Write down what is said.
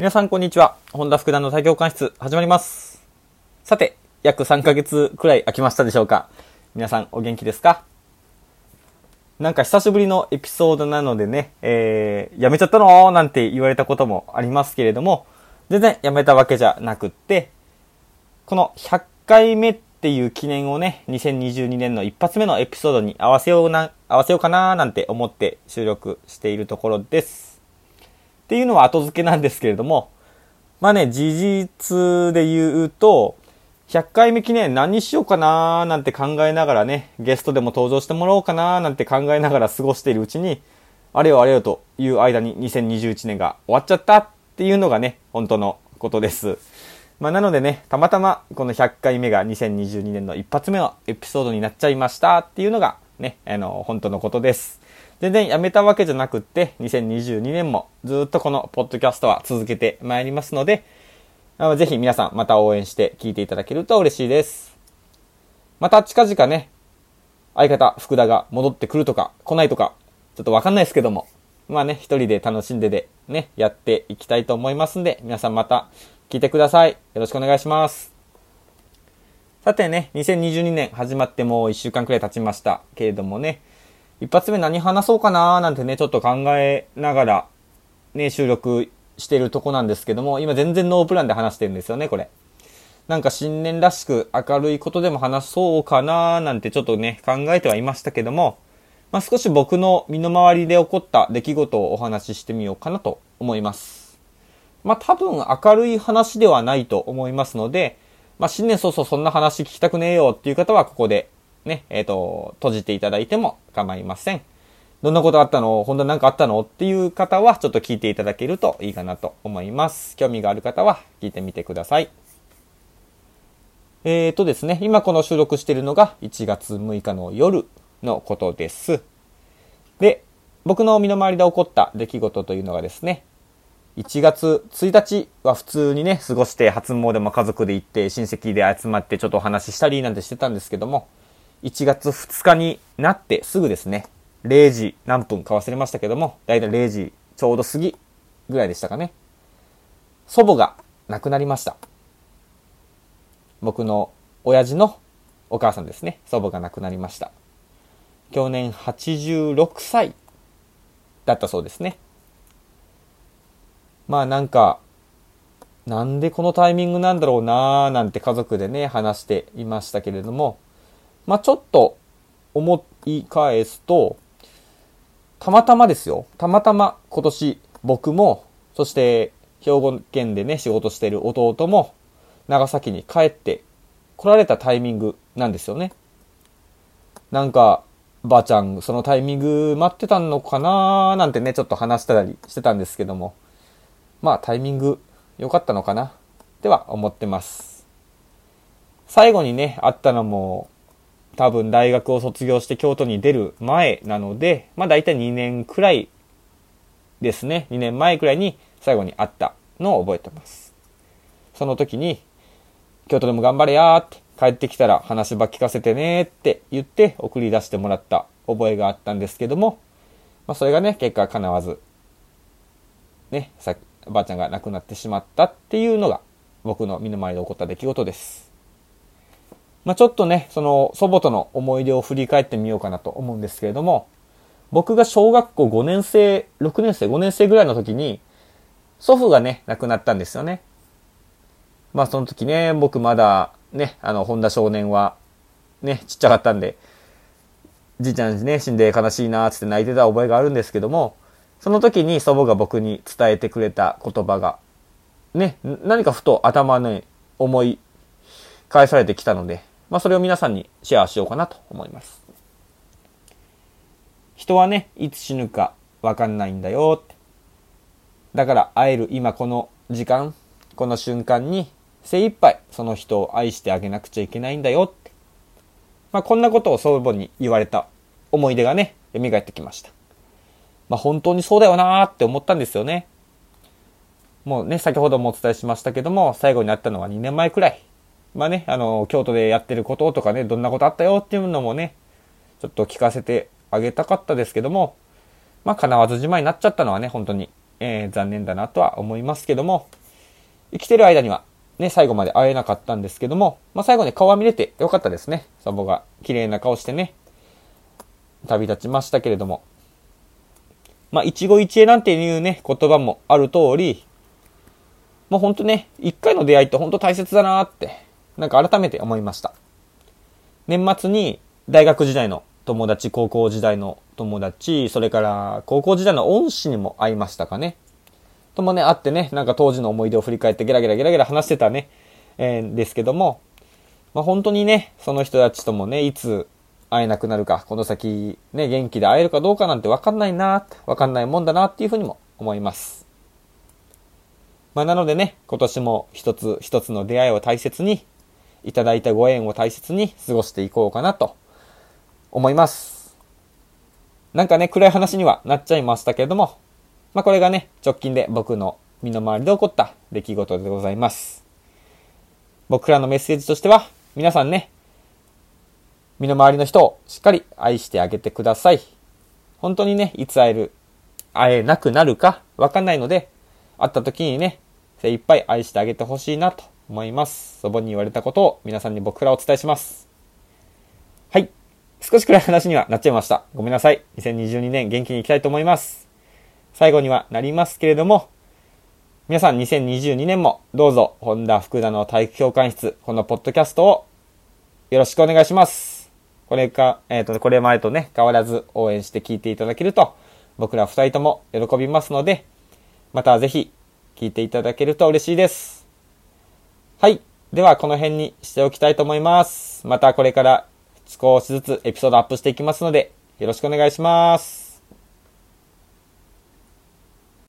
皆さんこんにちは。本田福田の作業官室始まります。さて、約3ヶ月くらい空きましたでしょうか皆さんお元気ですか？なんか久しぶりのエピソードなのでね、えー、やめちゃったの？なんて言われたこともありますけれども、全然やめたわけじゃなくって、この100回目っていう記念をね、2022年の一発目のエピソードに合わせような、合わせようかななんて思って収録しているところです。っていうのは後付けなんですけれども、まあね、事実で言うと、100回目記念何にしようかなーなんて考えながらね、ゲストでも登場してもらおうかなーなんて考えながら過ごしているうちに、あれよあれよという間に2021年が終わっちゃったっていうのがね、本当のことです。まあなのでね、たまたまこの100回目が2022年の一発目のエピソードになっちゃいましたっていうのがね、あの、本当のことです。全然やめたわけじゃなくって、2022年もずっとこのポッドキャストは続けてまいりますので、ぜひ皆さんまた応援して聞いていただけると嬉しいです。また近々ね、相方福田が戻ってくるとか来ないとか、ちょっとわかんないですけども、まあね、一人で楽しんででね、やっていきたいと思いますんで、皆さんまた聞いてください。よろしくお願いします。さてね、2022年始まってもう1週間くらい経ちましたけれどもね、一発目何話そうかなーなんてね、ちょっと考えながら、ね、収録してるとこなんですけども、今全然ノープランで話してるんですよね、これ。なんか新年らしく明るいことでも話そうかなーなんてちょっとね、考えてはいましたけども、まあ、少し僕の身の回りで起こった出来事をお話ししてみようかなと思います。まあ、多分明るい話ではないと思いますので、まあ、新年早々そんな話聞きたくねえよっていう方はここでね、えっ、と、閉じていただいても構いません。どんなことあったの？本当に何かあったの？っていう方はちょっと聞いていただけるといいかなと思います。興味がある方は聞いてみてください。えーとですね、今この収録しているのが1月6日の夜のことです。で、僕の身の回りで起こった出来事というのがですね、1月1日は普通にね、過ごして初詣も家族で行って親戚で集まってちょっとお話ししたりなんてしてたんですけども、1月2日になってすぐですね、0時何分か忘れましたけども、だいたい0時ちょうど過ぎぐらいでしたかね。祖母が亡くなりました。僕の親父のお母さんですね。祖母が亡くなりました。去年86歳だったそうですね。まあなんか、なんでこのタイミングなんだろうなーなんて家族でね、話していましたけれども、まあちょっと思い返すと、たまたまですよ。たまたま今年僕も、そして兵庫県でね、仕事してる弟も、長崎に帰って来られたタイミングなんですよね。なんか、ばあちゃん、そのタイミング待ってたのかなーなんてね、ちょっと話したりしてたんですけども、まあタイミング良かったのかなっては思ってます。最後にね、会ったのも、多分大学を卒業して京都に出る前なので、まあ大体2年くらいですね。2年前くらいに最後に会ったのを覚えてます。その時に、京都でも頑張れやーって、帰ってきたら話ば聞かせてねーって言って送り出してもらった覚えがあったんですけども、まあそれがね、結果叶わず、ね、さばあちゃんが亡くなってしまったっていうのが僕の身の回りで起こった出来事です。まあちょっとね、その祖母との思い出を振り返ってみようかなと思うんですけれども、僕が小学校5年生、6年生、5年生ぐらいの時に、祖父がね、亡くなったんですよね。まあその時ね、僕まだね、あの、本田少年はね、ちっちゃかったんで、じいちゃんね、死んで悲しいなーって泣いてた覚えがあるんですけども、その時に祖母が僕に伝えてくれた言葉が、ね、何かふと頭に思い返されてきたので、まあそれを皆さんにシェアしようかなと思います。人はね、いつ死ぬかわかんないんだよって。だから会える今この時間、この瞬間に精一杯その人を愛してあげなくちゃいけないんだよって。まあこんなことを祖母に言われた思い出がね、蘇ってきました。まあ本当にそうだよなーって思ったんですよね。もうね、先ほどもお伝えしましたけども、最後になったのは2年前くらい。まあね、あの、京都でやってることとかね、どんなことあったよっていうのもね、ちょっと聞かせてあげたかったですけども、まあ、叶わずじまいになっちゃったのはね、本当にえー、残念だなとは思いますけども、生きてる間には、ね、最後まで会えなかったんですけども、まあ、最後に顔は見れてよかったですね。祖母が綺麗な顔してね、旅立ちましたけれども。まあ、一期一会なんていうね、言葉もある通り、もうほんとね、一回の出会いってほんと大切だなって、なんか改めて思いました。年末に大学時代の友達、高校時代の友達、それから高校時代の恩師にも会いましたかね。ともね、会ってね、なんか当時の思い出を振り返ってゲラゲラゲラゲラ話してたね、えー、ですけども、まあ、本当にね、その人たちともね、いつ会えなくなるか、この先ね、元気で会えるかどうかなんてわかんないな、わかんないもんだなっていうふうにも思います。まあ、なのでね、今年も一つ一つの出会いを大切に、いただいたご縁を大切に過ごしていこうかなと思います。なんかね、暗い話にはなっちゃいましたけれども、まあ、これがね、直近で僕の身の回りで起こった出来事でございます。僕らのメッセージとしては、皆さんね、身の回りの人をしっかり愛してあげてください。本当にね、いつ会える、会えなくなるかわかんないので、会った時にね、精一杯愛してあげてほしいなと思います。祖母に言われたことを皆さんに僕からお伝えします。はい。少し暗い話にはなっちゃいました。ごめんなさい。2022年元気に行きたいと思います。最後にはなりますけれども、皆さん2022年もどうぞ、本田福田の体育教官室、このポッドキャストをよろしくお願いします。これか、えっ、ー、と、これ前とね、変わらず応援して聞いていただけると、僕ら二人とも喜びますので、またぜひ聞いていただけると嬉しいです。では、この辺にしておきたいと思います。またこれから少しずつエピソードアップしていきますので、よろしくお願いします。